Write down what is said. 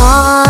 hard